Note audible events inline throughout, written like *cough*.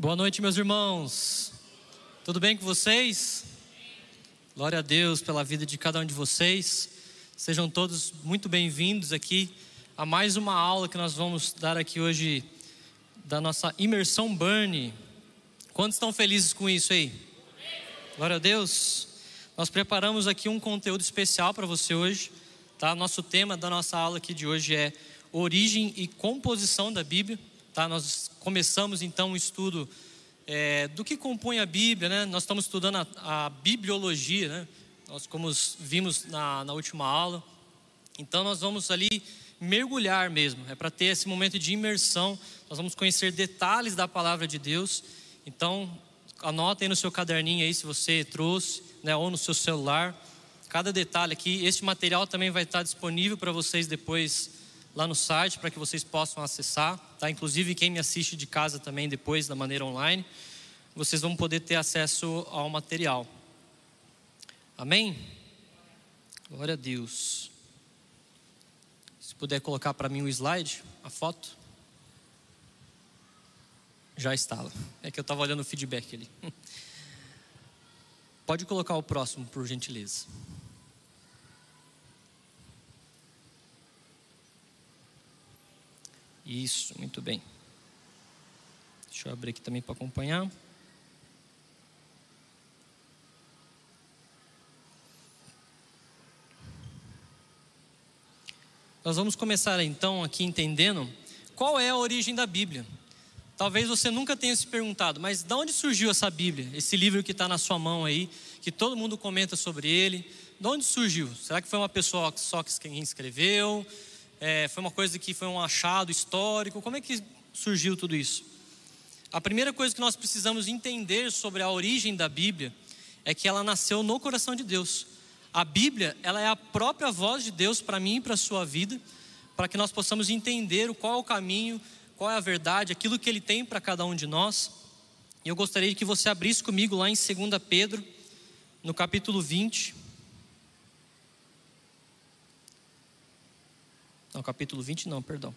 Boa noite, meus irmãos. Tudo bem com vocês? Glória a Deus pela vida de cada um de vocês. Sejam todos muito bem-vindos aqui a mais uma aula que nós vamos dar aqui hoje da nossa imersão Burn. Quantos estão felizes com isso aí? Glória a Deus. Nós preparamos aqui um conteúdo especial para você hoje, tá? Nosso tema da nossa aula aqui de hoje é origem e composição da Bíblia. Tá? Nós começamos então um estudo é, do que compõe a Bíblia, né? Nós estamos estudando a, a bibliologia, né? Nós como vimos na, na última aula. Então nós vamos ali mergulhar mesmo, é para ter esse momento de imersão. Nós vamos conhecer detalhes da palavra de Deus. Então anota aí no seu caderninho aí se você trouxe, né? Ou no seu celular. Cada detalhe aqui. Este material também vai estar disponível para vocês depois lá no site para que vocês possam acessar, tá? Inclusive quem me assiste de casa também depois da maneira online, vocês vão poder ter acesso ao material. Amém? Glória a Deus. Se puder colocar para mim o slide, a foto. Já estava. É que eu estava olhando o feedback ali. *laughs* Pode colocar o próximo, por gentileza. Isso, muito bem. Deixa eu abrir aqui também para acompanhar. Nós vamos começar então aqui entendendo qual é a origem da Bíblia. Talvez você nunca tenha se perguntado, mas de onde surgiu essa Bíblia? Esse livro que está na sua mão aí, que todo mundo comenta sobre ele. De onde surgiu? Será que foi uma pessoa só que escreveu? É, foi uma coisa que foi um achado histórico? Como é que surgiu tudo isso? A primeira coisa que nós precisamos entender sobre a origem da Bíblia é que ela nasceu no coração de Deus. A Bíblia, ela é a própria voz de Deus para mim e para a sua vida, para que nós possamos entender qual é o caminho, qual é a verdade, aquilo que ele tem para cada um de nós. E eu gostaria que você abrisse comigo lá em 2 Pedro, no capítulo 20. Não, capítulo 20 não, perdão.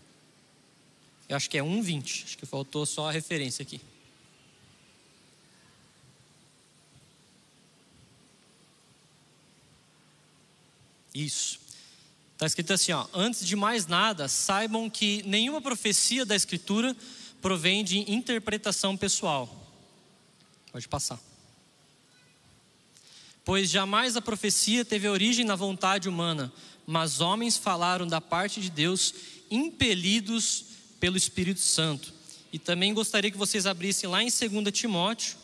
Eu acho que é 1,20. Acho que faltou só a referência aqui. Isso. Está escrito assim: ó, antes de mais nada, saibam que nenhuma profecia da Escritura provém de interpretação pessoal. Pode passar. Pois jamais a profecia teve origem na vontade humana, mas homens falaram da parte de Deus, impelidos pelo Espírito Santo. E também gostaria que vocês abrissem lá em 2 Timóteo,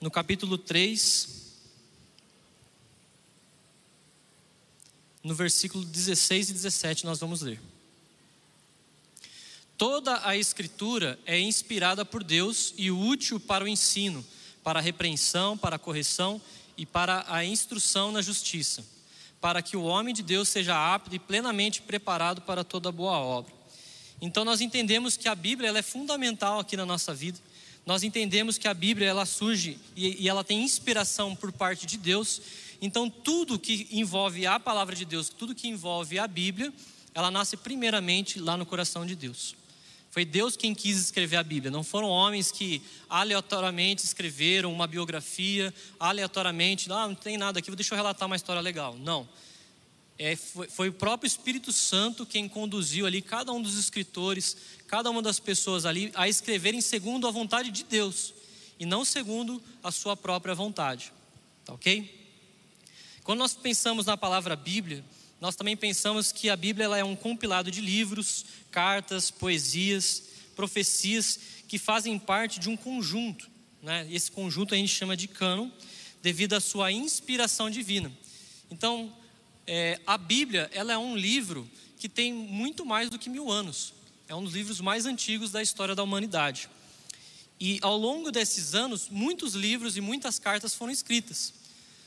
no capítulo 3, no versículo 16 e 17, nós vamos ler. Toda a Escritura é inspirada por Deus e útil para o ensino, para a repreensão, para a correção e para a instrução na justiça para que o homem de Deus seja apto e plenamente preparado para toda boa obra. Então nós entendemos que a Bíblia ela é fundamental aqui na nossa vida. Nós entendemos que a Bíblia ela surge e, e ela tem inspiração por parte de Deus. Então tudo que envolve a palavra de Deus, tudo que envolve a Bíblia, ela nasce primeiramente lá no coração de Deus. Foi Deus quem quis escrever a Bíblia, não foram homens que aleatoriamente escreveram uma biografia, aleatoriamente, ah, não tem nada aqui, deixa eu relatar uma história legal. Não. É, foi, foi, o próprio Espírito Santo quem conduziu ali cada um dos escritores, cada uma das pessoas ali, a escreverem segundo a vontade de Deus e não segundo a sua própria vontade. Tá ok? Quando nós pensamos na palavra Bíblia, nós também pensamos que a Bíblia ela é um compilado de livros, cartas, poesias, profecias que fazem parte de um conjunto. Né? Esse conjunto a gente chama de cânon, devido à sua inspiração divina. Então, é, a Bíblia ela é um livro que tem muito mais do que mil anos. É um dos livros mais antigos da história da humanidade. E ao longo desses anos, muitos livros e muitas cartas foram escritas.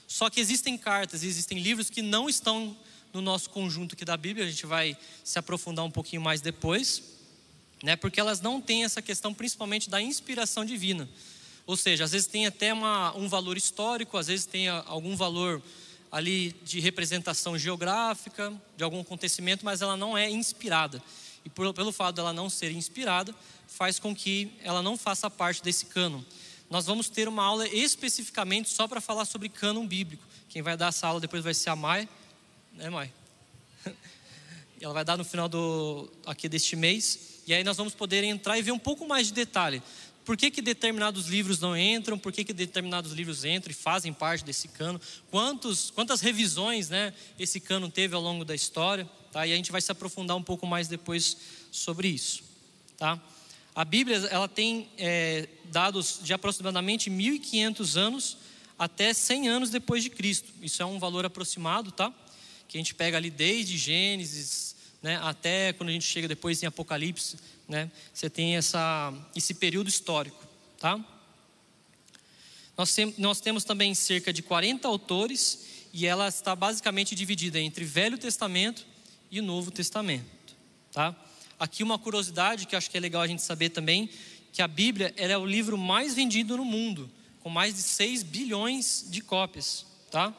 Só que existem cartas e existem livros que não estão no nosso conjunto aqui da Bíblia, a gente vai se aprofundar um pouquinho mais depois, né? Porque elas não têm essa questão principalmente da inspiração divina. Ou seja, às vezes tem até uma, um valor histórico, às vezes tem algum valor ali de representação geográfica, de algum acontecimento, mas ela não é inspirada. E por, pelo fato dela não ser inspirada, faz com que ela não faça parte desse cânon. Nós vamos ter uma aula especificamente só para falar sobre cânon bíblico. Quem vai dar essa aula depois vai ser a Mai, né, Mai? *laughs* Ela vai dar no final do aqui deste mês. E aí nós vamos poder entrar e ver um pouco mais de detalhe. Por que, que determinados livros não entram? Por que, que determinados livros entram e fazem parte desse cano? Quantos, quantas revisões né, esse cano teve ao longo da história? Tá? E a gente vai se aprofundar um pouco mais depois sobre isso. Tá? A Bíblia ela tem é, dados de aproximadamente 1.500 anos até 100 anos depois de Cristo. Isso é um valor aproximado, tá? Que a gente pega ali desde Gênesis, né, até quando a gente chega depois em Apocalipse, né? Você tem essa, esse período histórico, tá? Nós, tem, nós temos também cerca de 40 autores e ela está basicamente dividida entre Velho Testamento e Novo Testamento, tá? Aqui uma curiosidade que acho que é legal a gente saber também, que a Bíblia é o livro mais vendido no mundo, com mais de 6 bilhões de cópias, tá?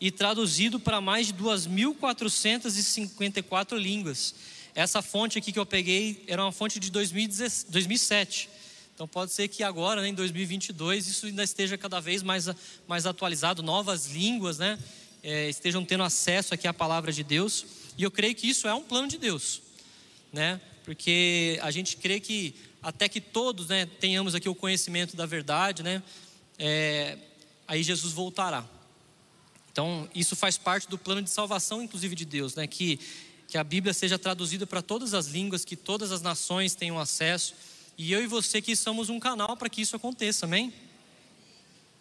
E traduzido para mais de 2.454 línguas. Essa fonte aqui que eu peguei era uma fonte de 2007. Então pode ser que agora, né, em 2022, isso ainda esteja cada vez mais, mais atualizado, novas línguas, né, é, estejam tendo acesso aqui à palavra de Deus. E eu creio que isso é um plano de Deus, né? Porque a gente crê que até que todos, né, tenhamos aqui o conhecimento da verdade, né? É, aí Jesus voltará. Então isso faz parte do plano de salvação, inclusive de Deus, né? Que que a Bíblia seja traduzida para todas as línguas, que todas as nações tenham acesso. E eu e você que somos um canal para que isso aconteça, amém?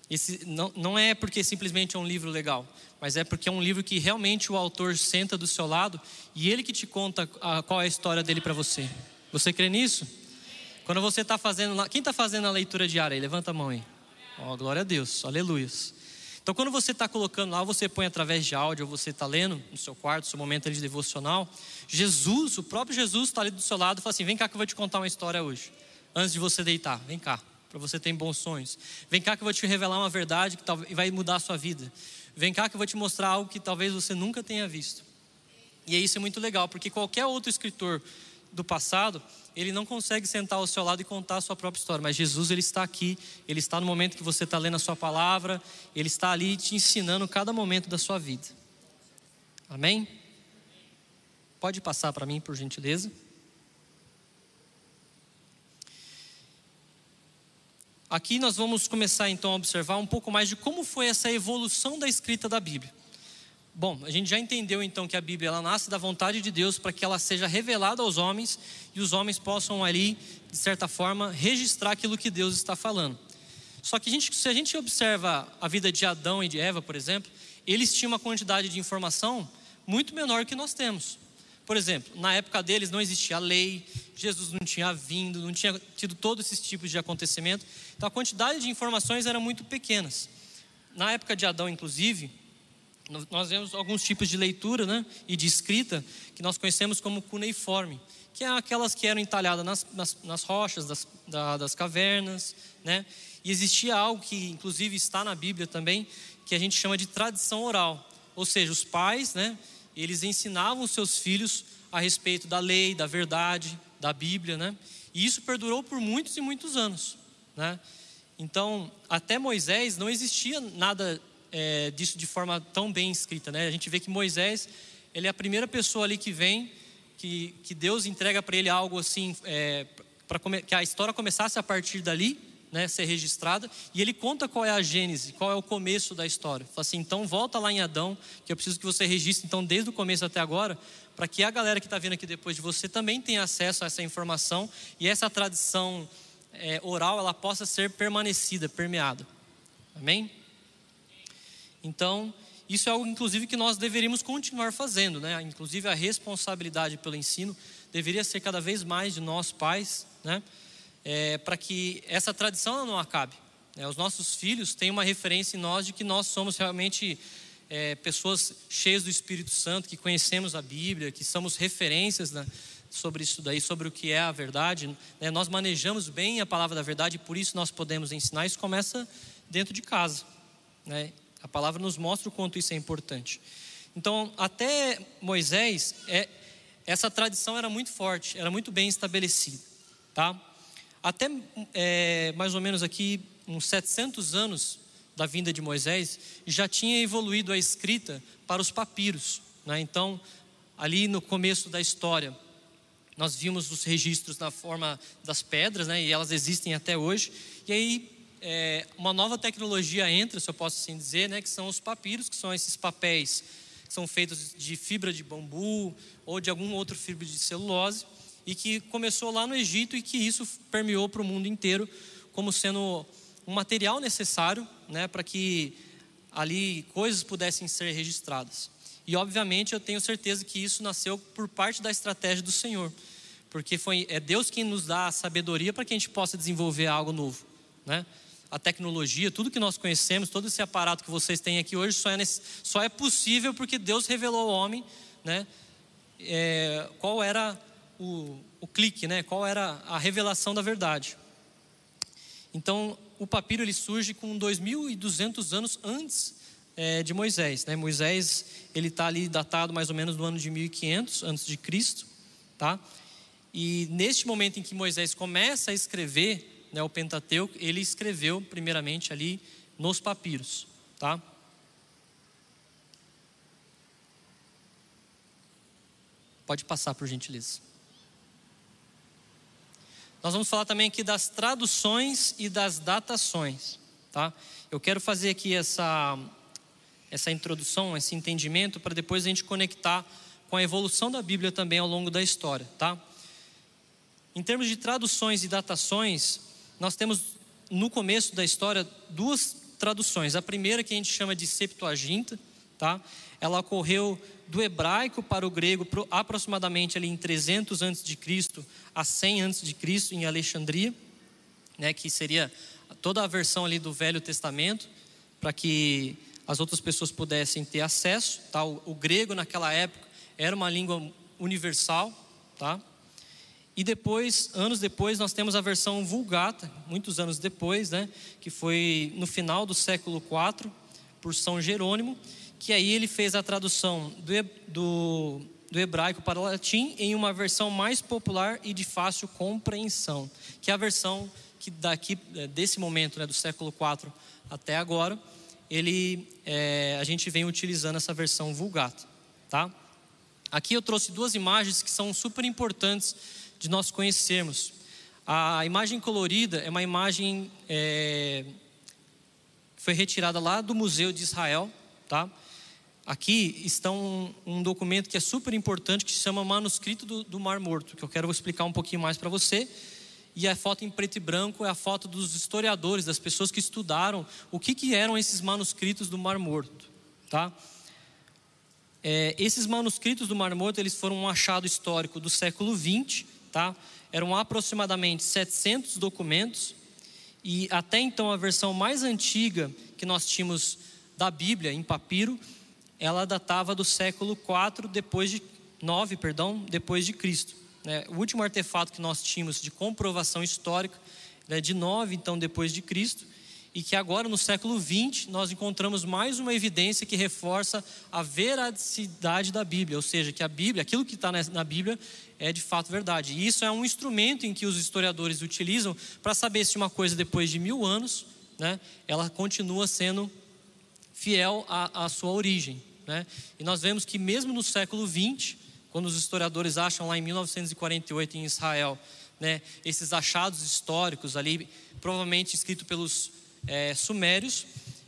Esse, não, não é porque simplesmente é um livro legal, mas é porque é um livro que realmente o autor senta do seu lado e ele que te conta a, qual é a história dele para você. Você crê nisso? Quando você está fazendo, quem está fazendo a leitura diária aí? Levanta a mão aí. Oh, glória a Deus, aleluias. Então, quando você está colocando lá, você põe através de áudio, ou você está lendo no seu quarto, seu momento de devocional, Jesus, o próprio Jesus está ali do seu lado e fala assim: vem cá que eu vou te contar uma história hoje, antes de você deitar, vem cá, para você ter bons sonhos. Vem cá que eu vou te revelar uma verdade que vai mudar a sua vida. Vem cá que eu vou te mostrar algo que talvez você nunca tenha visto. E isso é muito legal, porque qualquer outro escritor do passado, ele não consegue sentar ao seu lado e contar a sua própria história, mas Jesus ele está aqui, ele está no momento que você está lendo a sua palavra, ele está ali te ensinando cada momento da sua vida. Amém? Pode passar para mim, por gentileza. Aqui nós vamos começar então a observar um pouco mais de como foi essa evolução da escrita da Bíblia. Bom, a gente já entendeu então que a Bíblia ela nasce da vontade de Deus para que ela seja revelada aos homens e os homens possam ali, de certa forma, registrar aquilo que Deus está falando. Só que a gente, se a gente observa a vida de Adão e de Eva, por exemplo, eles tinham uma quantidade de informação muito menor que nós temos. Por exemplo, na época deles não existia lei, Jesus não tinha vindo, não tinha tido todos esses tipos de acontecimento. Então a quantidade de informações era muito pequenas. Na época de Adão, inclusive, nós vemos alguns tipos de leitura né, e de escrita que nós conhecemos como cuneiforme, que é aquelas que eram entalhadas nas, nas, nas rochas das, da, das cavernas. Né? E existia algo que, inclusive, está na Bíblia também, que a gente chama de tradição oral. Ou seja, os pais, né, eles ensinavam os seus filhos a respeito da lei, da verdade, da Bíblia. Né? E isso perdurou por muitos e muitos anos. Né? Então, até Moisés não existia nada é, disso de forma tão bem escrita, né? A gente vê que Moisés, ele é a primeira pessoa ali que vem, que, que Deus entrega para ele algo assim, é, para que a história começasse a partir dali, né, ser registrada, e ele conta qual é a gênese, qual é o começo da história. Fala assim, então volta lá em Adão, que eu preciso que você registre então desde o começo até agora, para que a galera que está vindo aqui depois de você também tenha acesso a essa informação e essa tradição é, oral ela possa ser permanecida, permeada. Amém? Então, isso é algo, inclusive, que nós deveríamos continuar fazendo, né? Inclusive, a responsabilidade pelo ensino deveria ser cada vez mais de nós pais, né? É, para que essa tradição não acabe. Né? Os nossos filhos têm uma referência em nós de que nós somos realmente é, pessoas cheias do Espírito Santo, que conhecemos a Bíblia, que somos referências né, sobre isso daí, sobre o que é a verdade. Né? Nós manejamos bem a palavra da verdade e por isso nós podemos ensinar. Isso começa dentro de casa. Né? A palavra nos mostra o quanto isso é importante. Então, até Moisés, é, essa tradição era muito forte, era muito bem estabelecida, tá? Até é, mais ou menos aqui uns 700 anos da vinda de Moisés, já tinha evoluído a escrita para os papiros. Né? Então, ali no começo da história, nós vimos os registros na forma das pedras, né? e elas existem até hoje. E aí, é, uma nova tecnologia entra, se eu posso assim dizer, né? que são os papiros, que são esses papéis que são feitos de fibra de bambu ou de algum outro fibra de celulose, e que começou lá no Egito e que isso permeou para o mundo inteiro como sendo um material necessário né, para que ali coisas pudessem ser registradas. E obviamente eu tenho certeza que isso nasceu por parte da estratégia do Senhor, porque foi é Deus quem nos dá a sabedoria para que a gente possa desenvolver algo novo, né? A tecnologia, tudo que nós conhecemos, todo esse aparato que vocês têm aqui hoje só é, só é possível porque Deus revelou ao homem, né? É, qual era o, o clique, né? Qual era a revelação da verdade? Então, o papiro ele surge com 2.200 anos antes é, de Moisés. Né? Moisés ele está ali datado mais ou menos no ano de 1500 antes de Cristo, tá? E neste momento em que Moisés começa a escrever né, o Pentateuco, ele escreveu primeiramente ali nos papiros, tá? Pode passar por gentileza. Nós vamos falar também aqui das traduções e das datações, tá? Eu quero fazer aqui essa essa introdução, esse entendimento para depois a gente conectar com a evolução da Bíblia também ao longo da história, tá? Em termos de traduções e datações, nós temos no começo da história duas traduções. A primeira que a gente chama de Septuaginta, tá? Ela ocorreu do hebraico para o grego aproximadamente ali em 300 a.C. a 100 a.C. em Alexandria, né, que seria toda a versão ali do Velho Testamento, para que as outras pessoas pudessem ter acesso. Tá? O, o, grego naquela época era uma língua universal. Tá? E depois, anos depois, nós temos a versão Vulgata, muitos anos depois, né, que foi no final do século IV, por São Jerônimo, que aí ele fez a tradução do, do, do hebraico para o latim em uma versão mais popular e de fácil compreensão, que é a versão que daqui é, desse momento, né, do século IV até agora, ele, é, a gente vem utilizando essa versão vulgata, tá? Aqui eu trouxe duas imagens que são super importantes de nós conhecermos. A imagem colorida é uma imagem é, foi retirada lá do Museu de Israel, tá? Aqui está um, um, documento que é super importante, que se chama Manuscrito do, do Mar Morto, que eu quero explicar um pouquinho mais para você. E a foto em preto e branco é a foto dos historiadores, das pessoas que estudaram o que, que eram esses manuscritos do Mar Morto. Tá? É, esses manuscritos do Mar Morto eles foram um achado histórico do século XX. Tá? Eram aproximadamente 700 documentos. E até então a versão mais antiga que nós tínhamos da Bíblia em papiro ela datava do século 4 depois de 9, perdão, depois de Cristo. Né? O último artefato que nós tínhamos de comprovação histórica é de 9, então depois de Cristo, e que agora no século 20 nós encontramos mais uma evidência que reforça a veracidade da Bíblia, ou seja, que a Bíblia, aquilo que está na Bíblia é de fato verdade. E isso é um instrumento em que os historiadores utilizam para saber se uma coisa depois de mil anos, né, ela continua sendo fiel à, à sua origem. Né? E nós vemos que mesmo no século XX, quando os historiadores acham lá em 1948 em Israel, né, esses achados históricos ali, provavelmente escritos pelos é, sumérios,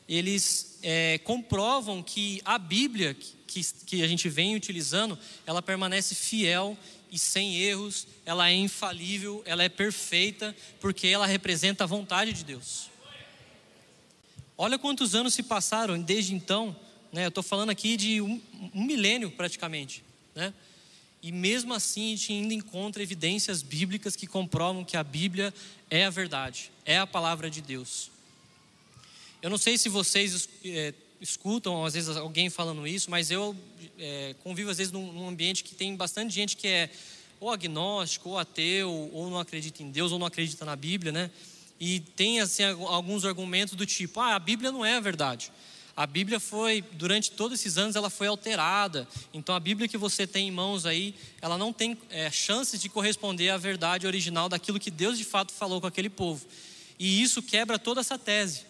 eles é, comprovam que a Bíblia que, que a gente vem utilizando, ela permanece fiel e sem erros, ela é infalível, ela é perfeita, porque ela representa a vontade de Deus. Olha quantos anos se passaram desde então, né? Eu estou falando aqui de um, um, milênio praticamente, né? E mesmo assim a gente ainda encontra evidências bíblicas que comprovam que a Bíblia é a verdade, é a palavra de Deus. Eu não sei se vocês é, escutam às vezes alguém falando isso, mas eu é, convivo às vezes num, num ambiente que tem bastante gente que é ou agnóstico, ou ateu, ou não acredita em Deus, ou não acredita na Bíblia, né? e tem assim, alguns argumentos do tipo: ah, a Bíblia não é a verdade. A Bíblia foi, durante todos esses anos, ela foi alterada. Então, a Bíblia que você tem em mãos aí, ela não tem é, chances de corresponder à verdade original daquilo que Deus de fato falou com aquele povo. E isso quebra toda essa tese,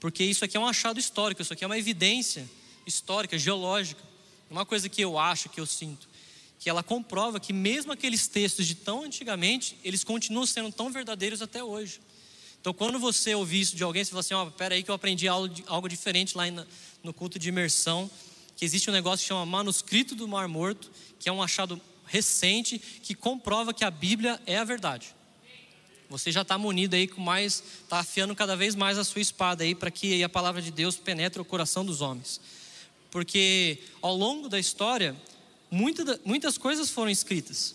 porque isso aqui é um achado histórico, isso aqui é uma evidência histórica, geológica. Uma coisa que eu acho, que eu sinto, que ela comprova que mesmo aqueles textos de tão antigamente, eles continuam sendo tão verdadeiros até hoje. Então, quando você ouvir isso de alguém, você fala assim: ó, oh, peraí, que eu aprendi algo, diferente lá no culto de imersão. Que existe um negócio que chama Manuscrito do Mar Morto, que é um achado recente que comprova que a Bíblia é a verdade. Você já está munido aí com mais, está afiando cada vez mais a sua espada aí para que a palavra de Deus penetre o coração dos homens. Porque ao longo da história, muita, muitas coisas foram escritas.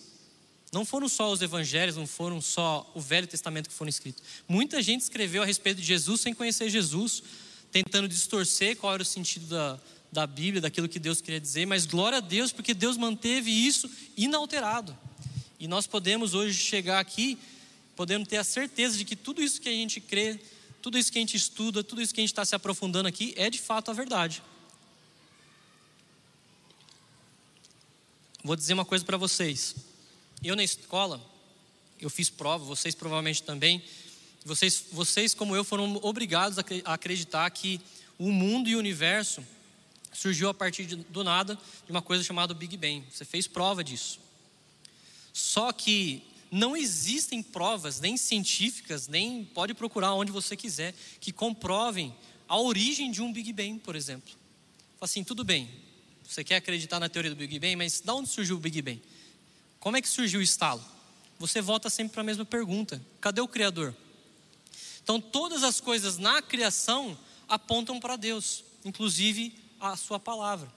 Não foram só os evangelhos, não foram só o Velho Testamento que foram escritos. Muita gente escreveu a respeito de Jesus sem conhecer Jesus, tentando distorcer qual era o sentido da, da Bíblia, daquilo que Deus queria dizer, mas glória a Deus, porque Deus manteve isso inalterado. E nós podemos hoje chegar aqui, podendo ter a certeza de que tudo isso que a gente crê, tudo isso que a gente estuda, tudo isso que a gente está se aprofundando aqui, é de fato a verdade. Vou dizer uma coisa para vocês. Eu na escola, eu fiz prova, vocês provavelmente também. Vocês, vocês como eu, foram obrigados a acreditar que o mundo e o universo surgiu a partir de, do nada de uma coisa chamada Big Bang. Você fez prova disso. Só que não existem provas, nem científicas, nem pode procurar onde você quiser, que comprovem a origem de um Big Bang, por exemplo. Assim, tudo bem, você quer acreditar na teoria do Big Bang, mas de onde surgiu o Big Bang? Como é que surgiu o estalo? Você volta sempre para a mesma pergunta: cadê o Criador? Então, todas as coisas na criação apontam para Deus, inclusive a Sua palavra.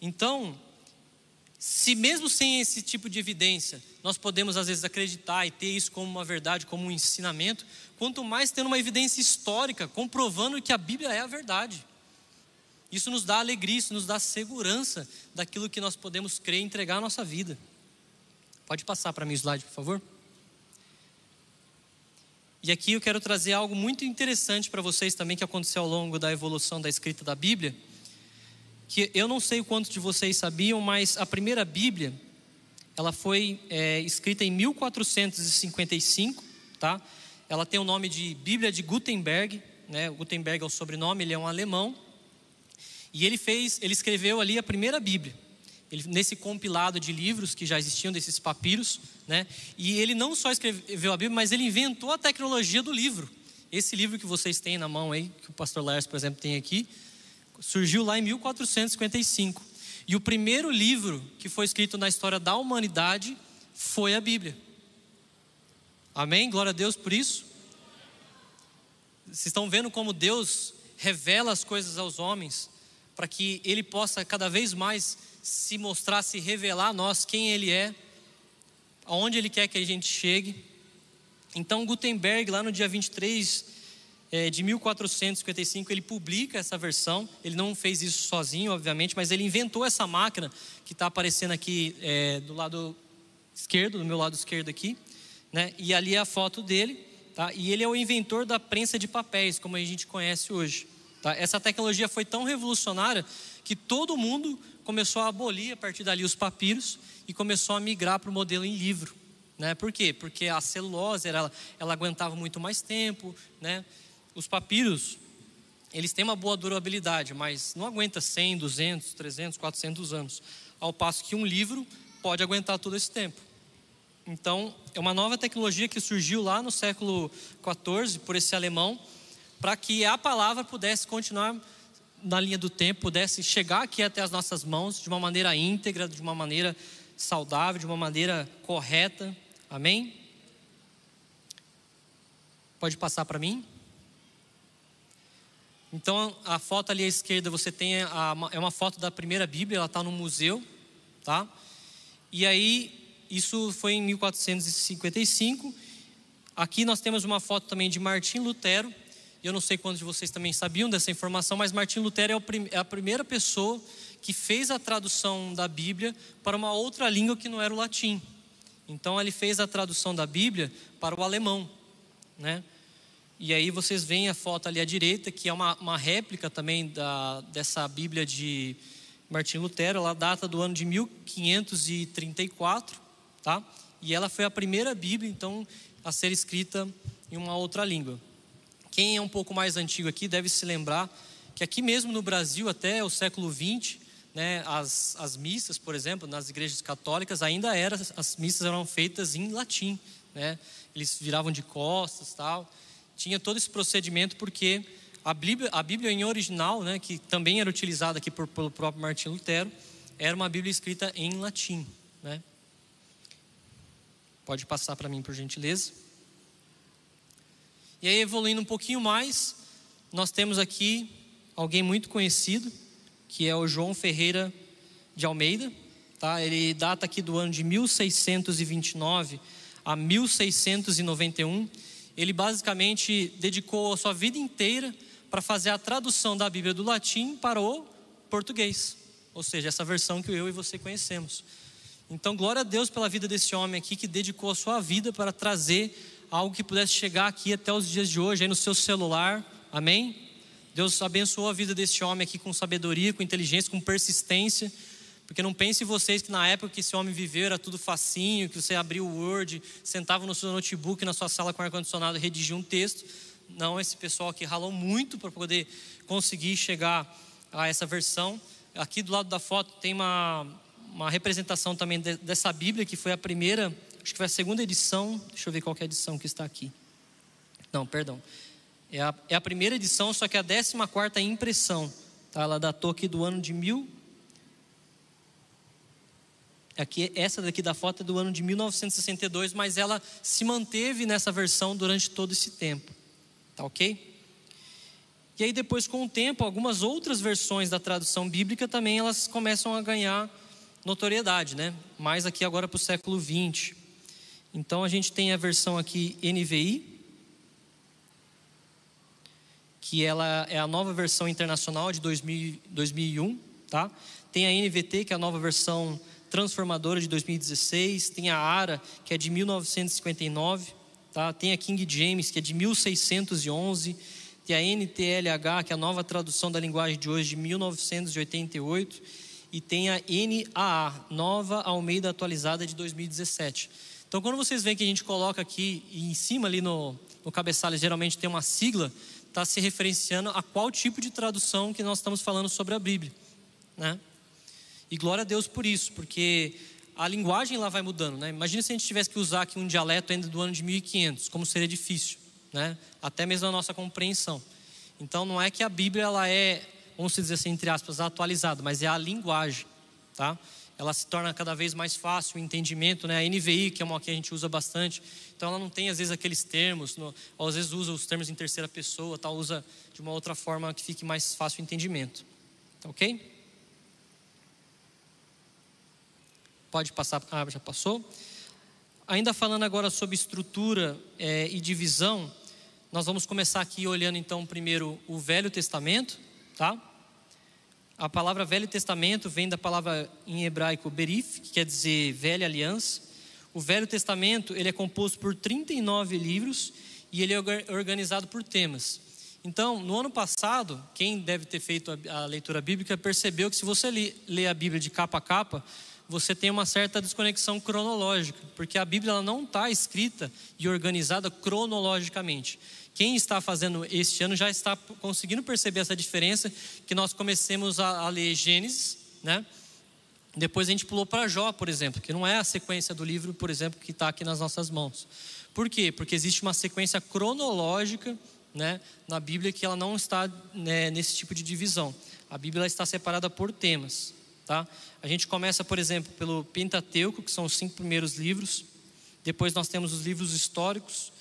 Então, se mesmo sem esse tipo de evidência, nós podemos às vezes acreditar e ter isso como uma verdade, como um ensinamento, quanto mais tendo uma evidência histórica comprovando que a Bíblia é a verdade. Isso nos dá alegria, isso nos dá segurança daquilo que nós podemos crer e entregar a nossa vida. Pode passar para mim o slide, por favor? E aqui eu quero trazer algo muito interessante para vocês também que aconteceu ao longo da evolução da escrita da Bíblia. Que eu não sei o quanto de vocês sabiam, mas a primeira Bíblia ela foi é, escrita em 1455, tá? Ela tem o nome de Bíblia de Gutenberg, né? Gutenberg é o sobrenome, ele é um alemão. E ele fez, ele escreveu ali a primeira Bíblia ele, nesse compilado de livros que já existiam, desses papiros, né? E ele não só escreveu a Bíblia, mas ele inventou a tecnologia do livro. Esse livro que vocês têm na mão aí, que o pastor Lars, por exemplo, tem aqui, surgiu lá em 1455. E o primeiro livro que foi escrito na história da humanidade foi a Bíblia. Amém? Glória a Deus por isso. Vocês estão vendo como Deus revela as coisas aos homens, para que Ele possa cada vez mais se mostrar, se revelar a nós quem Ele é, aonde Ele quer que a gente chegue. Então, Gutenberg, lá no dia 23 é, de 1455, ele publica essa versão. Ele não fez isso sozinho, obviamente, mas ele inventou essa máquina que está aparecendo aqui é, do lado esquerdo, do meu lado esquerdo aqui. Né? E ali é a foto dele. Tá? E ele é o inventor da prensa de papéis, como a gente conhece hoje. Tá? Essa tecnologia foi tão revolucionária que todo mundo começou a abolir a partir dali os papiros e começou a migrar para o modelo em livro. Né? Por quê? Porque a celulose ela, ela aguentava muito mais tempo. Né? Os papiros, eles têm uma boa durabilidade, mas não aguenta 100, 200, 300, 400 anos. Ao passo que um livro pode aguentar todo esse tempo. Então, é uma nova tecnologia que surgiu lá no século 14 por esse alemão, para que a palavra pudesse continuar na linha do tempo, pudesse chegar aqui até as nossas mãos de uma maneira íntegra, de uma maneira saudável, de uma maneira correta. Amém? Pode passar para mim? Então, a foto ali à esquerda, você tem a, é uma foto da primeira Bíblia, ela está no museu, tá? E aí, isso foi em 1455. Aqui nós temos uma foto também de Martim Lutero, eu não sei quantos de vocês também sabiam dessa informação, mas Martim Lutero é, é a primeira pessoa que fez a tradução da Bíblia para uma outra língua que não era o latim. Então ele fez a tradução da Bíblia para o alemão, né? E aí vocês veem a foto ali à direita, que é uma, uma réplica também da, dessa Bíblia de Martim Lutero. Ela data do ano de 1534, tá? E ela foi a primeira Bíblia, então, a ser escrita em uma outra língua. Quem é um pouco mais antigo aqui deve se lembrar que aqui mesmo no Brasil, até o século XX, né, as, as missas, por exemplo, nas igrejas católicas, ainda era, as missas eram feitas em latim. Né? Eles viravam de costas tal. Tinha todo esse procedimento porque a Bíblia, a Bíblia em original, né, que também era utilizada aqui por, pelo próprio Martim Lutero, era uma Bíblia escrita em latim. Né? Pode passar para mim, por gentileza. E aí, evoluindo um pouquinho mais, nós temos aqui alguém muito conhecido, que é o João Ferreira de Almeida. Tá? Ele data aqui do ano de 1629 a 1691. Ele basicamente dedicou a sua vida inteira para fazer a tradução da Bíblia do latim para o português, ou seja, essa versão que eu e você conhecemos. Então, glória a Deus pela vida desse homem aqui que dedicou a sua vida para trazer algo que pudesse chegar aqui até os dias de hoje, aí no seu celular. Amém? Deus abençoou a vida desse homem aqui com sabedoria, com inteligência, com persistência. Porque não pense vocês que na época que esse homem viveu era tudo facinho, que você abriu o Word, sentava no seu notebook, na sua sala com ar-condicionado e redigia um texto. Não, esse pessoal aqui ralou muito para poder conseguir chegar a essa versão. Aqui do lado da foto tem uma, uma representação também de, dessa Bíblia, que foi a primeira, acho que foi a segunda edição. Deixa eu ver qual é a edição que está aqui. Não, perdão. É a, é a primeira edição, só que a 14 quarta impressão. Tá? Ela datou aqui do ano de mil. Aqui, essa daqui da foto é do ano de 1962, mas ela se manteve nessa versão durante todo esse tempo. Tá ok? E aí depois, com o tempo, algumas outras versões da tradução bíblica também elas começam a ganhar notoriedade, né? Mais aqui agora para o século 20. Então a gente tem a versão aqui NVI, que ela é a nova versão internacional de 2000, 2001, tá? Tem a NVT, que é a nova versão transformadora de 2016, tem a ARA, que é de 1959, tá? Tem a King James, que é de 1611, tem a NTLH, que é a nova tradução da linguagem de hoje de 1988, e tem a NAA, Nova Almeida Atualizada de 2017. Então, quando vocês veem que a gente coloca aqui em cima ali no, no cabeçalho geralmente tem uma sigla, está se referenciando a qual tipo de tradução que nós estamos falando sobre a Bíblia, né? E glória a Deus por isso, porque a linguagem lá vai mudando, né? Imagina se a gente tivesse que usar aqui um dialeto ainda do ano de 1500, como seria difícil, né? Até mesmo a nossa compreensão. Então não é que a Bíblia ela é, vamos dizer assim entre aspas, atualizada, mas é a linguagem, tá? ela se torna cada vez mais fácil o entendimento, né? A NVI, que é uma que a gente usa bastante, então ela não tem às vezes aqueles termos, no, ou às vezes usa os termos em terceira pessoa, tal, usa de uma outra forma que fique mais fácil o entendimento. Tá ok? Pode passar, ah, já passou. Ainda falando agora sobre estrutura é, e divisão, nós vamos começar aqui olhando então primeiro o Velho Testamento, tá? A palavra Velho Testamento vem da palavra em hebraico berif, que quer dizer velha aliança. O Velho Testamento ele é composto por 39 livros e ele é organizado por temas. Então, no ano passado, quem deve ter feito a, leitura bíblica percebeu que se você lê a Bíblia de capa a capa, você tem uma certa desconexão cronológica, porque a Bíblia não está escrita e organizada cronologicamente. Quem está fazendo este ano já está conseguindo perceber essa diferença, que nós comecemos a, a ler Gênesis, né? Depois a gente pulou para Jó, por exemplo, que não é a sequência do livro, por exemplo, que está aqui nas nossas mãos. Por quê? Porque existe uma sequência cronológica né, na Bíblia que ela não está né, nesse tipo de divisão. A Bíblia está separada por temas. Tá? A gente começa, por exemplo, pelo Pentateuco, que são os cinco primeiros livros. Depois nós temos os livros históricos,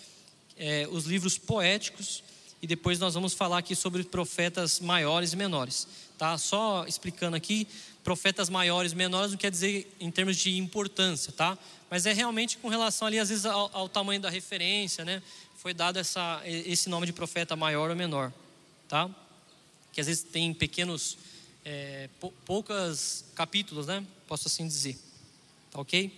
é, os livros poéticos e depois nós vamos falar aqui sobre profetas maiores e menores. Tá? Só explicando aqui, profetas maiores e menores não quer dizer em termos de importância, tá? Mas é realmente com relação ali às vezes ao, ao tamanho da referência, né? Foi dado essa, esse nome de profeta maior ou menor, tá? Que às vezes tem pequenos, é, poucas capítulos, né? Posso assim dizer, tá ok?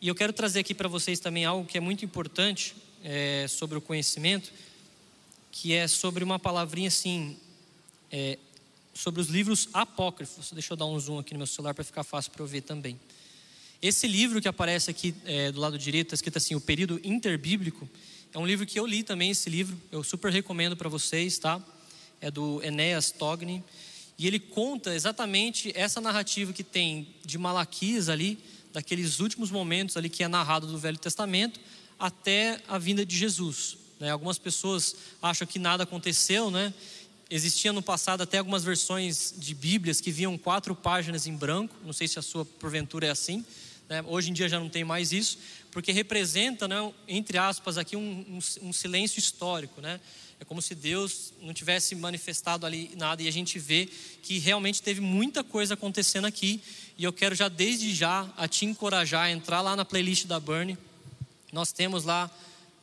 E eu quero trazer aqui para vocês também algo que é muito importante, é, sobre o conhecimento, que é sobre uma palavrinha assim, é, sobre os livros apócrifos. Deixa eu dar um zoom aqui no meu celular para ficar fácil para eu ver também. Esse livro que aparece aqui é, do lado direito, está escrito assim, o período interbíblico, é um livro que eu li também, esse livro, eu super recomendo para vocês, tá? É do Enéas Togni, e ele conta exatamente essa narrativa que tem de Malaquias ali, daqueles últimos momentos ali que é narrado do Velho Testamento, até a vinda de Jesus. Né? Algumas pessoas acham que nada aconteceu, né? Existia no passado até algumas versões de Bíblias que viam quatro páginas em branco. Não sei se a sua porventura é assim. Né? Hoje em dia já não tem mais isso, porque representa, né, entre aspas, aqui um, um, um silêncio histórico, né? É como se Deus não tivesse manifestado ali nada e a gente vê que realmente teve muita coisa acontecendo aqui. E eu quero já desde já a te encorajar a entrar lá na playlist da Burn. Nós temos lá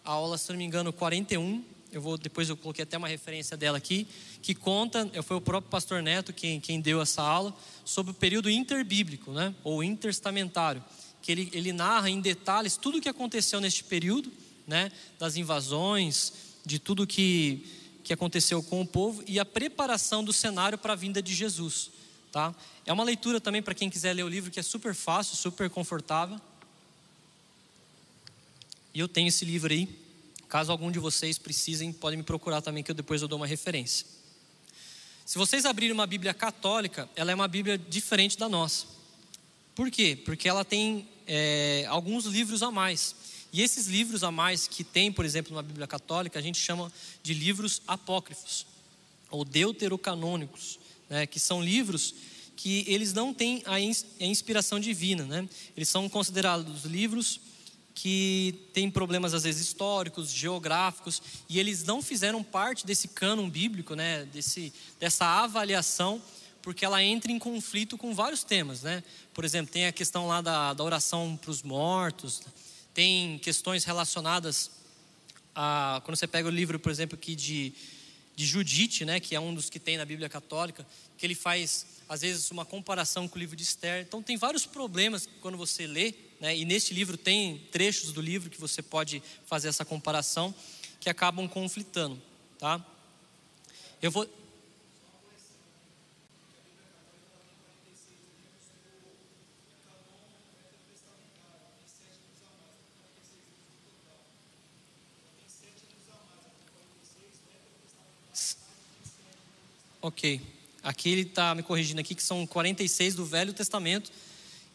a aula, se não me engano, 41. Eu vou depois eu coloquei até uma referência dela aqui, que conta, foi o próprio pastor Neto quem, quem deu essa aula sobre o período interbíblico, né, ou interstamentário, que ele, ele narra em detalhes tudo o que aconteceu neste período, né, das invasões, de tudo que, que aconteceu com o povo e a preparação do cenário para a vinda de Jesus. Tá? É uma leitura também para quem quiser ler o livro que é super fácil, super confortável. E eu tenho esse livro aí. Caso algum de vocês precisem, podem me procurar também, que eu depois eu dou uma referência. Se vocês abrirem uma Bíblia católica, ela é uma Bíblia diferente da nossa. Por quê? Porque ela tem é, alguns livros a mais. E esses livros a mais que tem, por exemplo, na Bíblia Católica, a gente chama de livros apócrifos, ou deuterocanônicos, né, que são livros que eles não têm a inspiração divina. Né? Eles são considerados livros que têm problemas, às vezes, históricos, geográficos, e eles não fizeram parte desse cânon bíblico, né, desse, dessa avaliação, porque ela entra em conflito com vários temas. Né? Por exemplo, tem a questão lá da, da oração para os mortos, tem questões relacionadas a. Quando você pega o livro, por exemplo, aqui de, de Judite, né, que é um dos que tem na Bíblia Católica, que ele faz, às vezes, uma comparação com o livro de Esther. Então, tem vários problemas quando você lê, né, e neste livro tem trechos do livro que você pode fazer essa comparação, que acabam conflitando. Tá? Eu vou. Ok. Aqui ele está me corrigindo aqui que são 46 do Velho Testamento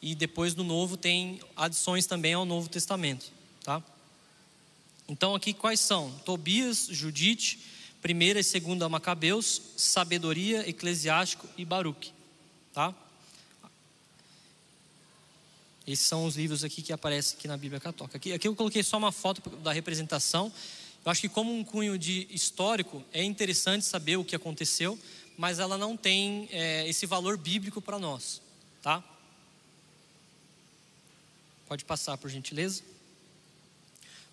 e depois do Novo tem adições também ao Novo Testamento, tá? Então aqui quais são? Tobias, Judite, primeira e segunda Macabeus, Sabedoria, Eclesiástico e Baruque, tá? Esses são os livros aqui que aparecem aqui na Bíblia Católica. Aqui, aqui eu coloquei só uma foto da representação. Eu acho que como um cunho de histórico é interessante saber o que aconteceu, mas ela não tem é, esse valor bíblico para nós, tá? Pode passar, por gentileza.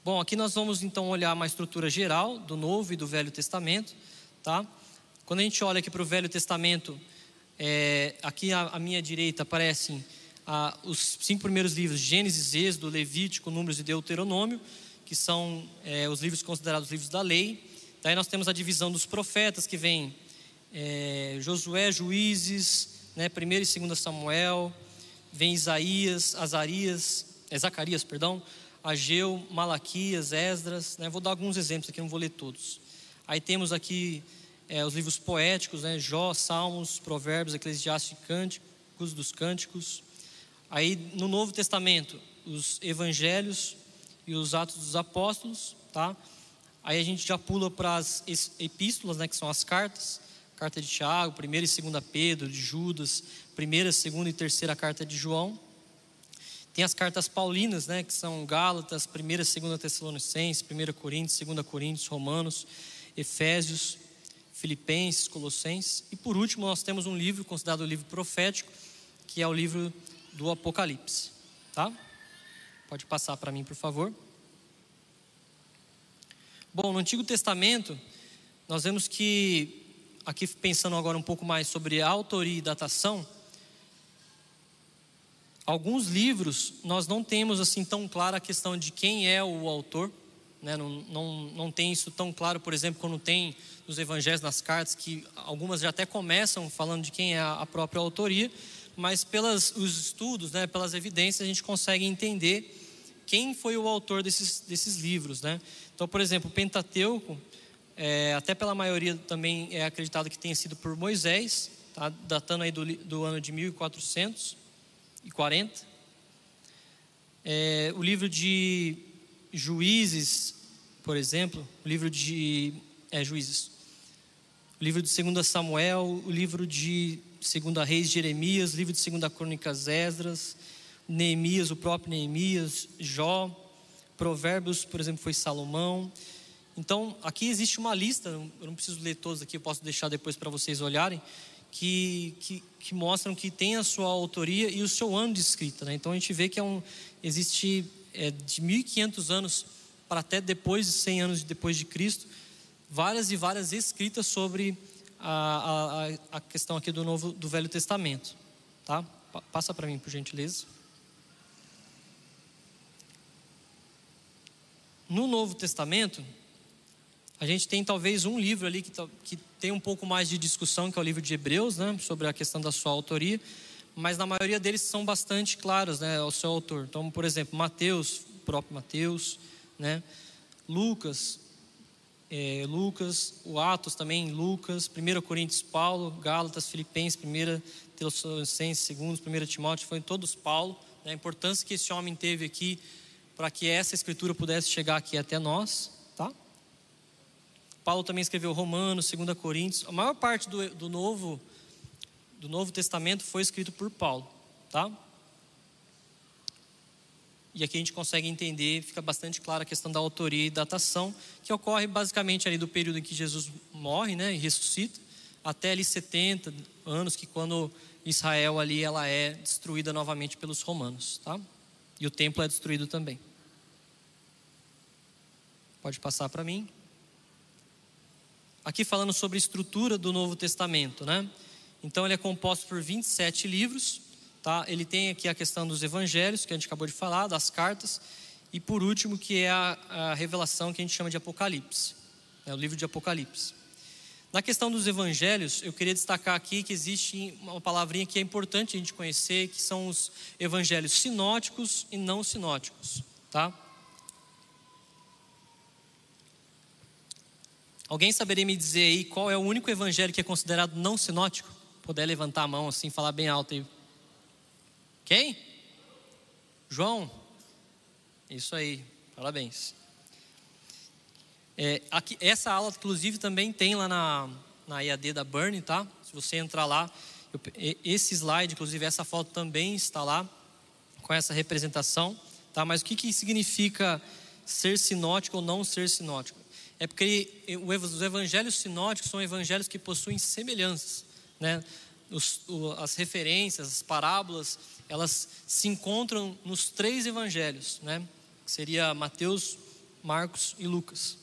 Bom, aqui nós vamos então olhar uma estrutura geral do Novo e do Velho Testamento, tá? Quando a gente olha aqui para o Velho Testamento, é, aqui à, à, minha direita aparecem ah, os cinco primeiros livros: Gênesis, Êxodo, Levítico, Números e Deuteronômio, que são é, os livros considerados livros da lei. Daí nós temos a divisão dos profetas, que vem é, Josué, Juízes, né, 1 e 2 Samuel, vem Isaías, Azarias, é, Zacarias, perdão, Ageu, Malaquias, Esdras, né, vou dar alguns exemplos aqui, não vou ler todos. Aí temos aqui é, os livros poéticos, né, Jó, Salmos, Provérbios, Eclesiastes e Cânticos dos Cânticos. Aí no Novo Testamento, os Evangelhos e os Atos dos Apóstolos, tá? Aí a gente já pula para as epístolas, né, que são as cartas carta de Tiago, primeira e segunda Pedro, de Judas, primeira, segunda e terceira carta de João. Tem as cartas paulinas, né, que são Gálatas, primeira, segunda Tessalonicenses, primeira Coríntios, segunda Coríntios, Romanos, Efésios, Filipenses, Colossenses. E por último, nós temos um livro considerado o livro profético, que é o livro do Apocalipse, tá? Pode passar para mim, por favor. Bom, no Antigo Testamento, nós vemos que aqui pensando agora um pouco mais sobre autoria e datação, alguns livros nós não temos assim tão clara a questão de quem é o autor, né? não, não, não tem isso tão claro, por exemplo, quando tem nos evangelhos, nas cartas, que algumas já até começam falando de quem é a própria autoria, mas pelos estudos, né, pelas evidências, a gente consegue entender quem foi o autor desses, desses livros. Né? Então, por exemplo, o Pentateuco, é, até pela maioria também é acreditado que tenha sido por Moisés, tá? datando aí do, do ano de 1440. É, o livro de Juízes, por exemplo, o livro de é, Juízes, o livro de 2 Samuel, o livro de 2 Reis Jeremias, o livro de 2 Crônicas Esdras, Neemias, o próprio Neemias, Jó, Provérbios, por exemplo, foi Salomão. Então, aqui existe uma lista, eu não preciso ler todos aqui, eu posso deixar depois para vocês olharem, que, que, que, mostram que tem a sua autoria e o seu ano de escrita. Né? Então, a gente vê que é um, existe é, de 1500 anos para até depois de 100 anos depois de Cristo, várias e várias escritas sobre a, a, a questão aqui do novo do Velho Testamento, tá? Passa para mim, por gentileza. No Novo Testamento, a gente tem talvez um livro ali que, que tem um pouco mais de discussão, que é o livro de Hebreus, né, sobre a questão da sua autoria, mas na maioria deles são bastante claros, né, o seu autor. Então, por exemplo, Mateus, o próprio Mateus, né? Lucas, é, Lucas, o Atos também, Lucas, 1 Coríntios, Paulo, Gálatas, Filipenses, 1 Tessalonicenses, 2, 1 Timóteo, foi todos Paulo. Né? A importância que esse homem teve aqui para que essa escritura pudesse chegar aqui até nós? Paulo também escreveu Romanos, 2 Coríntios. A maior parte do, do Novo do Novo Testamento foi escrito por Paulo, tá? E aqui a gente consegue entender, fica bastante clara a questão da autoria e datação, que ocorre basicamente ali do período em que Jesus morre, né, e ressuscita, até ali 70 anos, que quando Israel ali ela é destruída novamente pelos romanos, tá? E o templo é destruído também. Pode passar para mim. Aqui falando sobre a estrutura do Novo Testamento, né? Então ele é composto por 27 livros, Tá? Ele tem aqui a questão dos evangelhos, que a gente acabou de falar, das cartas, e por último, que é a, a revelação que a gente chama de Apocalipse, é o livro de Apocalipse. Na questão dos evangelhos, eu queria destacar aqui que existe uma palavrinha que é importante a gente conhecer, que são os evangelhos sinóticos e não sinóticos, tá? Alguém saberia me dizer aí qual é o único evangelho que é considerado não sinótico? Puder levantar a mão assim, falar bem alto aí. Quem? João. Isso aí, parabéns. É, aqui, essa aula, inclusive, também tem lá na, na EAD da Burn, tá? Se você entrar lá, eu, esse slide, inclusive, essa foto também está lá, com essa representação, tá? Mas o que, que significa ser sinótico ou não ser sinótico? É porque os evangelhos sinóticos são evangelhos que possuem semelhanças, né? Os, as referências, as parábolas, elas se encontram nos três evangelhos, né? Que seria Mateus, Marcos e Lucas.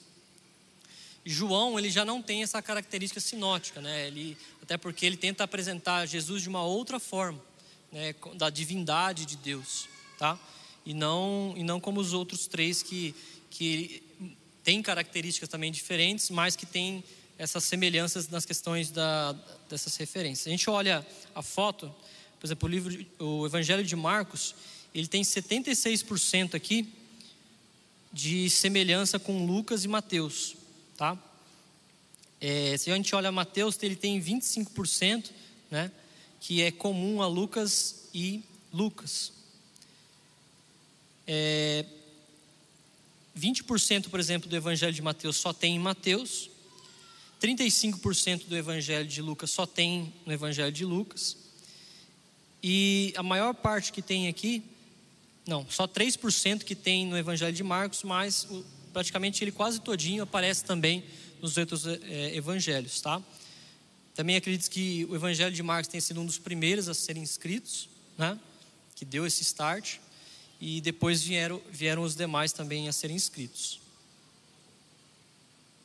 João, ele já não tem essa característica sinótica, né? Ele, até porque ele tenta apresentar Jesus de uma outra forma, né? Da divindade de Deus, tá? E não, e não como os outros três que, que têm características também diferentes, mas que têm essas semelhanças nas questões da, dessas referências. A gente olha a foto, por exemplo, o livro, o Evangelho de Marcos, ele tem 76% aqui de semelhança com Lucas e Mateus, tá? É, se a gente olha Mateus, ele tem 25%, né? Que é comum a Lucas e Lucas. É, 20%, por exemplo, do Evangelho de Mateus só tem em Mateus. 35% do Evangelho de Lucas só tem no Evangelho de Lucas. E a maior parte que tem aqui, não, só 3% que tem no Evangelho de Marcos, mas praticamente ele quase todinho aparece também nos outros é, evangelhos, tá? Também acredito que o Evangelho de Marcos tenha sido um dos primeiros a serem escritos, né? Que deu esse start. E depois vieram, vieram os demais também a serem escritos.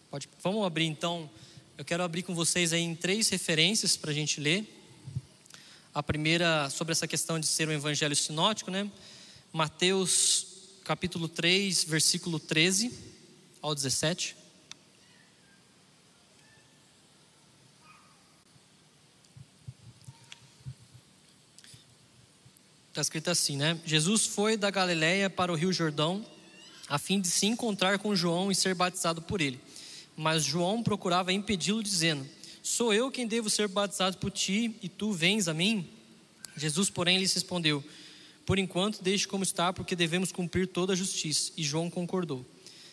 Pode, vamos abrir então. Eu quero abrir com vocês aí em três referências para a gente ler. A primeira sobre essa questão de ser um evangelho sinótico, né? Mateus capítulo 3, versículo 13. ao 17. Está escrito assim, né? Jesus foi da Galiléia para o Rio Jordão, a fim de se encontrar com João e ser batizado por ele. Mas João procurava impedi-lo, dizendo: Sou eu quem devo ser batizado por ti, e tu vens a mim? Jesus, porém, lhes respondeu: Por enquanto, deixe como está, porque devemos cumprir toda a justiça. E João concordou.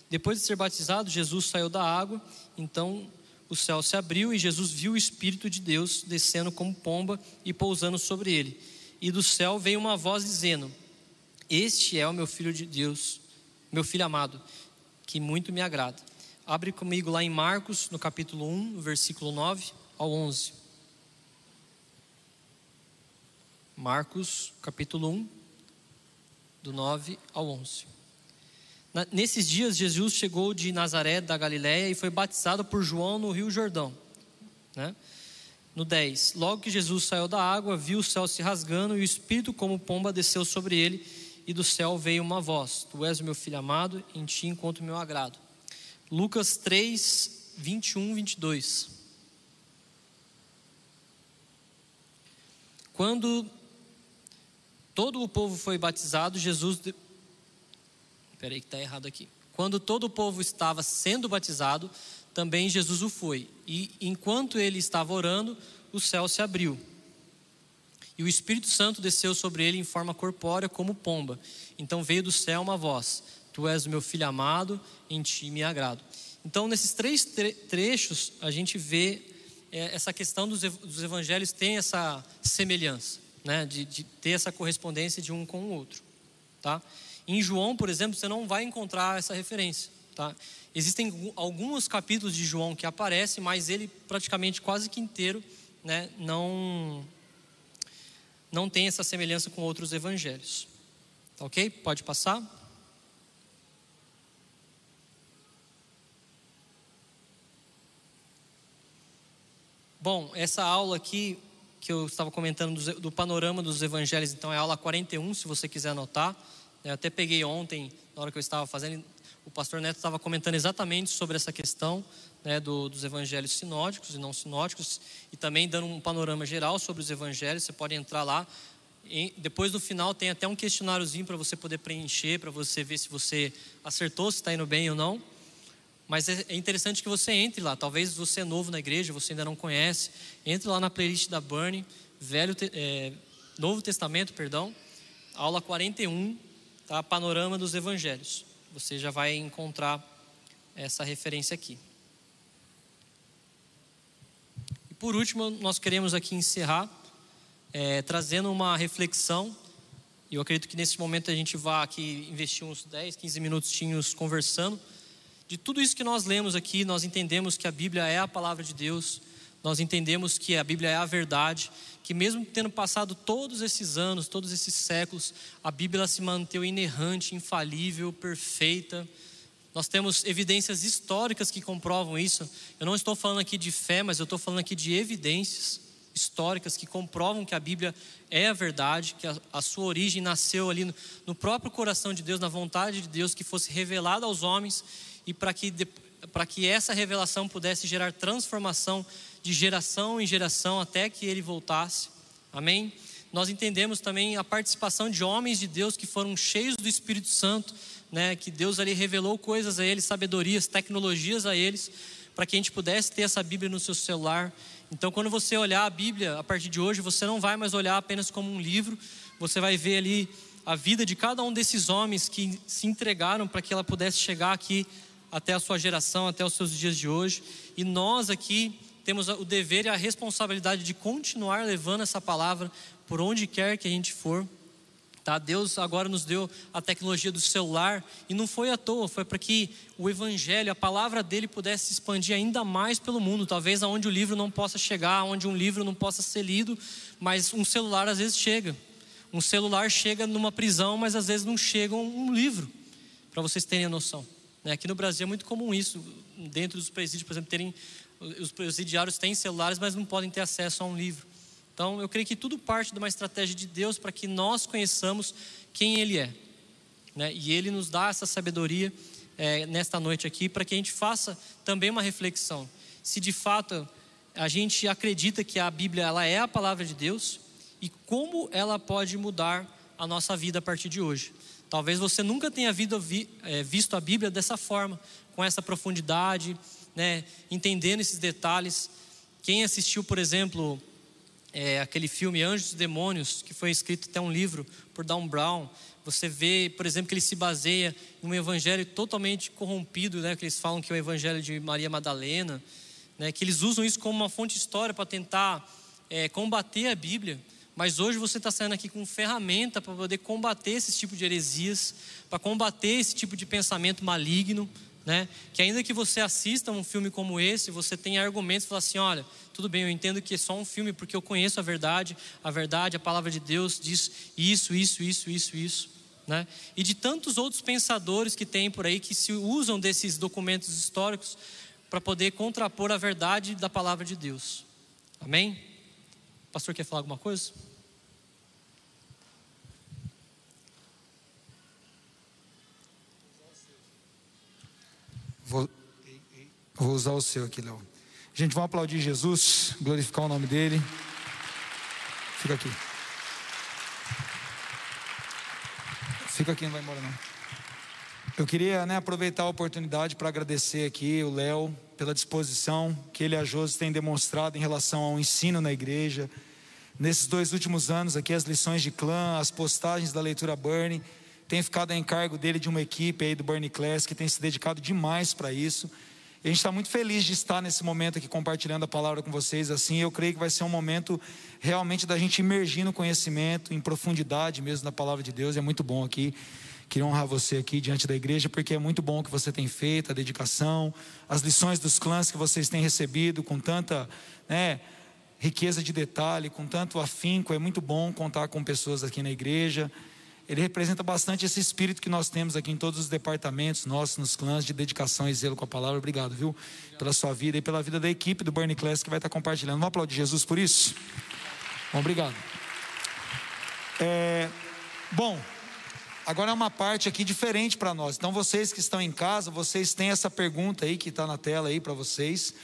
Depois de ser batizado, Jesus saiu da água, então o céu se abriu e Jesus viu o Espírito de Deus descendo como pomba e pousando sobre ele e do céu veio uma voz dizendo: Este é o meu filho de Deus, meu filho amado, que muito me agrada. Abre comigo lá em Marcos, no capítulo 1, versículo 9 ao 11. Marcos, capítulo 1, do 9 ao 11. Nesses dias, Jesus chegou de Nazaré da Galiléia e foi batizado por João no Rio Jordão. Né? No 10, logo que Jesus saiu da água, viu o céu se rasgando e o Espírito, como pomba, desceu sobre ele, e do céu veio uma voz: Tu és o meu filho amado, em ti encontro o meu agrado. Lucas 3, 21, 22. Quando todo o povo foi batizado, Jesus. Peraí, que está errado aqui. Quando todo o povo estava sendo batizado, também Jesus o foi. E enquanto ele estava orando, o céu se abriu. E o Espírito Santo desceu sobre ele em forma corpórea como pomba. Então veio do céu uma voz: Tu és o meu filho amado, em ti me agrado. Então, nesses três trechos, a gente vê é, essa questão dos, dos evangelhos tem essa semelhança, né? de, de ter essa correspondência de um com o outro. Tá? Em João, por exemplo, você não vai encontrar essa referência. Tá? Existem alguns capítulos de João que aparecem, mas ele praticamente quase que inteiro né, não, não tem essa semelhança com outros evangelhos. Tá ok? Pode passar. Bom, essa aula aqui que eu estava comentando do, do, panorama dos evangelhos, então é a aula 41, se você quiser anotar. Eu até peguei ontem, na hora que eu estava fazendo, o pastor Neto estava comentando exatamente sobre essa questão né, do, dos evangelhos sinóticos e não sinóticos, e também dando um panorama geral sobre os evangelhos. Você pode entrar lá. E depois do final tem até um questionáriozinho para você poder preencher, para você ver se você acertou, se está indo bem ou não. Mas é, é interessante que você entre lá. Talvez você é novo na igreja, você ainda não conhece. Entre lá na playlist da Burn, Velho, é, Novo Testamento, perdão, aula 41, tá? Panorama dos Evangelhos você já vai encontrar essa referência aqui. E por último, nós queremos aqui encerrar é, trazendo uma reflexão. E eu acredito que nesse momento a gente vai aqui investir uns 10, 15 minutinhos conversando. De tudo isso que nós lemos aqui, nós entendemos que a Bíblia é a palavra de Deus, nós entendemos que a Bíblia é a verdade, que mesmo tendo passado todos esses anos, todos esses séculos, a Bíblia se manteve inerrante, infalível, perfeita. Nós temos evidências históricas que comprovam isso. Eu não estou falando aqui de fé, mas eu estou falando aqui de evidências históricas que comprovam que a Bíblia é a verdade, que a, a sua origem nasceu ali no, no, próprio coração de Deus, na vontade de Deus, que fosse revelada aos homens e para que, para que essa revelação pudesse gerar transformação de geração em geração até que ele voltasse. Amém? Nós entendemos também a participação de homens de Deus que foram cheios do Espírito Santo, né, que Deus ali revelou coisas a eles, sabedorias, tecnologias a eles, para que a gente pudesse ter essa Bíblia no seu celular. Então, quando você olhar a Bíblia a partir de hoje, você não vai mais olhar apenas como um livro, você vai ver ali a vida de cada um desses homens que se entregaram para que ela pudesse chegar aqui até a sua geração, até os seus dias de hoje. E nós aqui temos o dever e a responsabilidade de continuar levando essa palavra por onde quer que a gente for. Tá? Deus agora nos deu a tecnologia do celular e não foi à toa, foi para que o evangelho, a palavra dele pudesse se expandir ainda mais pelo mundo, talvez aonde o livro não possa chegar, onde um livro não possa ser lido, mas um celular às vezes chega. Um celular chega numa prisão, mas às vezes não chega um livro, para vocês terem a noção. Né? Aqui no Brasil é muito comum isso, dentro dos presídios, por exemplo, terem os presidiários têm celulares, mas não podem ter acesso a um livro. Então, eu creio que tudo parte de uma estratégia de Deus para que nós conheçamos quem Ele é. Né? E Ele nos dá essa sabedoria é, nesta noite aqui, para que a gente faça também uma reflexão. Se de fato a gente acredita que a Bíblia ela é a palavra de Deus e como ela pode mudar a nossa vida a partir de hoje. Talvez você nunca tenha é, visto a Bíblia dessa forma, com essa profundidade, né, entendendo esses detalhes. Quem assistiu, por exemplo, é, aquele filme Anjos e Demônios, que foi escrito até um livro por Dan Brown, você vê, por exemplo, que ele se baseia em um evangelho totalmente corrompido, né, que eles falam que é o evangelho de Maria Madalena, né, que eles usam isso como uma fonte de história para tentar é, combater a Bíblia. Mas hoje você está saindo aqui com ferramenta para poder combater esse tipo de heresias, para combater esse tipo de pensamento maligno, né? Que ainda que você assista um filme como esse, você tenha argumentos fala assim, olha, tudo bem, eu entendo que é só um filme porque eu conheço a verdade, a verdade, a palavra de Deus diz isso, isso, isso, isso, isso, né? E de tantos outros pensadores que tem por aí que se usam desses documentos históricos para poder contrapor a verdade da palavra de Deus. Amém? O pastor quer falar alguma coisa? Vou, vou usar o seu aqui, Léo. Gente, vamos aplaudir Jesus, glorificar o nome dele. Fica aqui. Fica aqui, não vai embora não. Eu queria né, aproveitar a oportunidade para agradecer aqui o Léo pela disposição que ele e a Josi têm demonstrado em relação ao ensino na igreja. Nesses dois últimos anos aqui, as lições de clã, as postagens da leitura Burning tem ficado a encargo dele de uma equipe aí do Bernie Class que tem se dedicado demais para isso. E a gente está muito feliz de estar nesse momento aqui compartilhando a palavra com vocês. Assim, eu creio que vai ser um momento realmente da gente imergir no conhecimento, em profundidade mesmo da palavra de Deus. É muito bom aqui. Queria honrar você aqui diante da igreja, porque é muito bom o que você tem feito, a dedicação, as lições dos clãs que vocês têm recebido com tanta né, riqueza de detalhe, com tanto afinco. É muito bom contar com pessoas aqui na igreja ele representa bastante esse espírito que nós temos aqui em todos os departamentos nossos, nos clãs de dedicação e zelo com a palavra. Obrigado, viu? Pela sua vida e pela vida da equipe do Burning Class que vai estar compartilhando. Vamos aplaudir Jesus por isso? Bom, obrigado. É, bom, agora é uma parte aqui diferente para nós. Então, vocês que estão em casa, vocês têm essa pergunta aí que está na tela aí para vocês.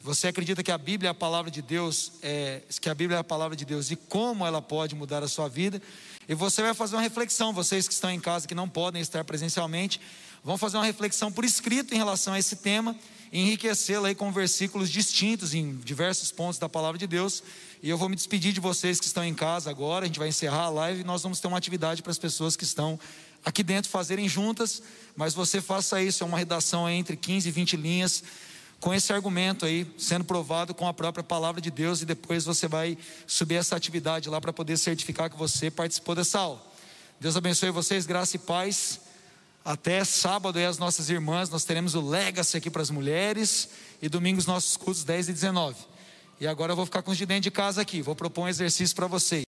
Você acredita que a Bíblia é a palavra de Deus, é, que a Bíblia é a palavra de Deus e como ela pode mudar a sua vida? E você vai fazer uma reflexão, vocês que estão em casa que não podem estar presencialmente, vão fazer uma reflexão por escrito em relação a esse tema, enriquecê-la com versículos distintos em diversos pontos da palavra de Deus. E eu vou me despedir de vocês que estão em casa agora, a gente vai encerrar a live e nós vamos ter uma atividade para as pessoas que estão aqui dentro fazerem juntas, mas você faça isso, é uma redação entre 15 e 20 linhas com esse argumento aí sendo provado com a própria palavra de Deus e depois você vai subir essa atividade lá para poder certificar que você participou dessa aula. Deus abençoe vocês, graça e paz. Até sábado aí as nossas irmãs, nós teremos o Legacy aqui para as mulheres e domingo os nossos cultos 10 e 19. E agora eu vou ficar com os de dentro de casa aqui, vou propor um exercício para vocês.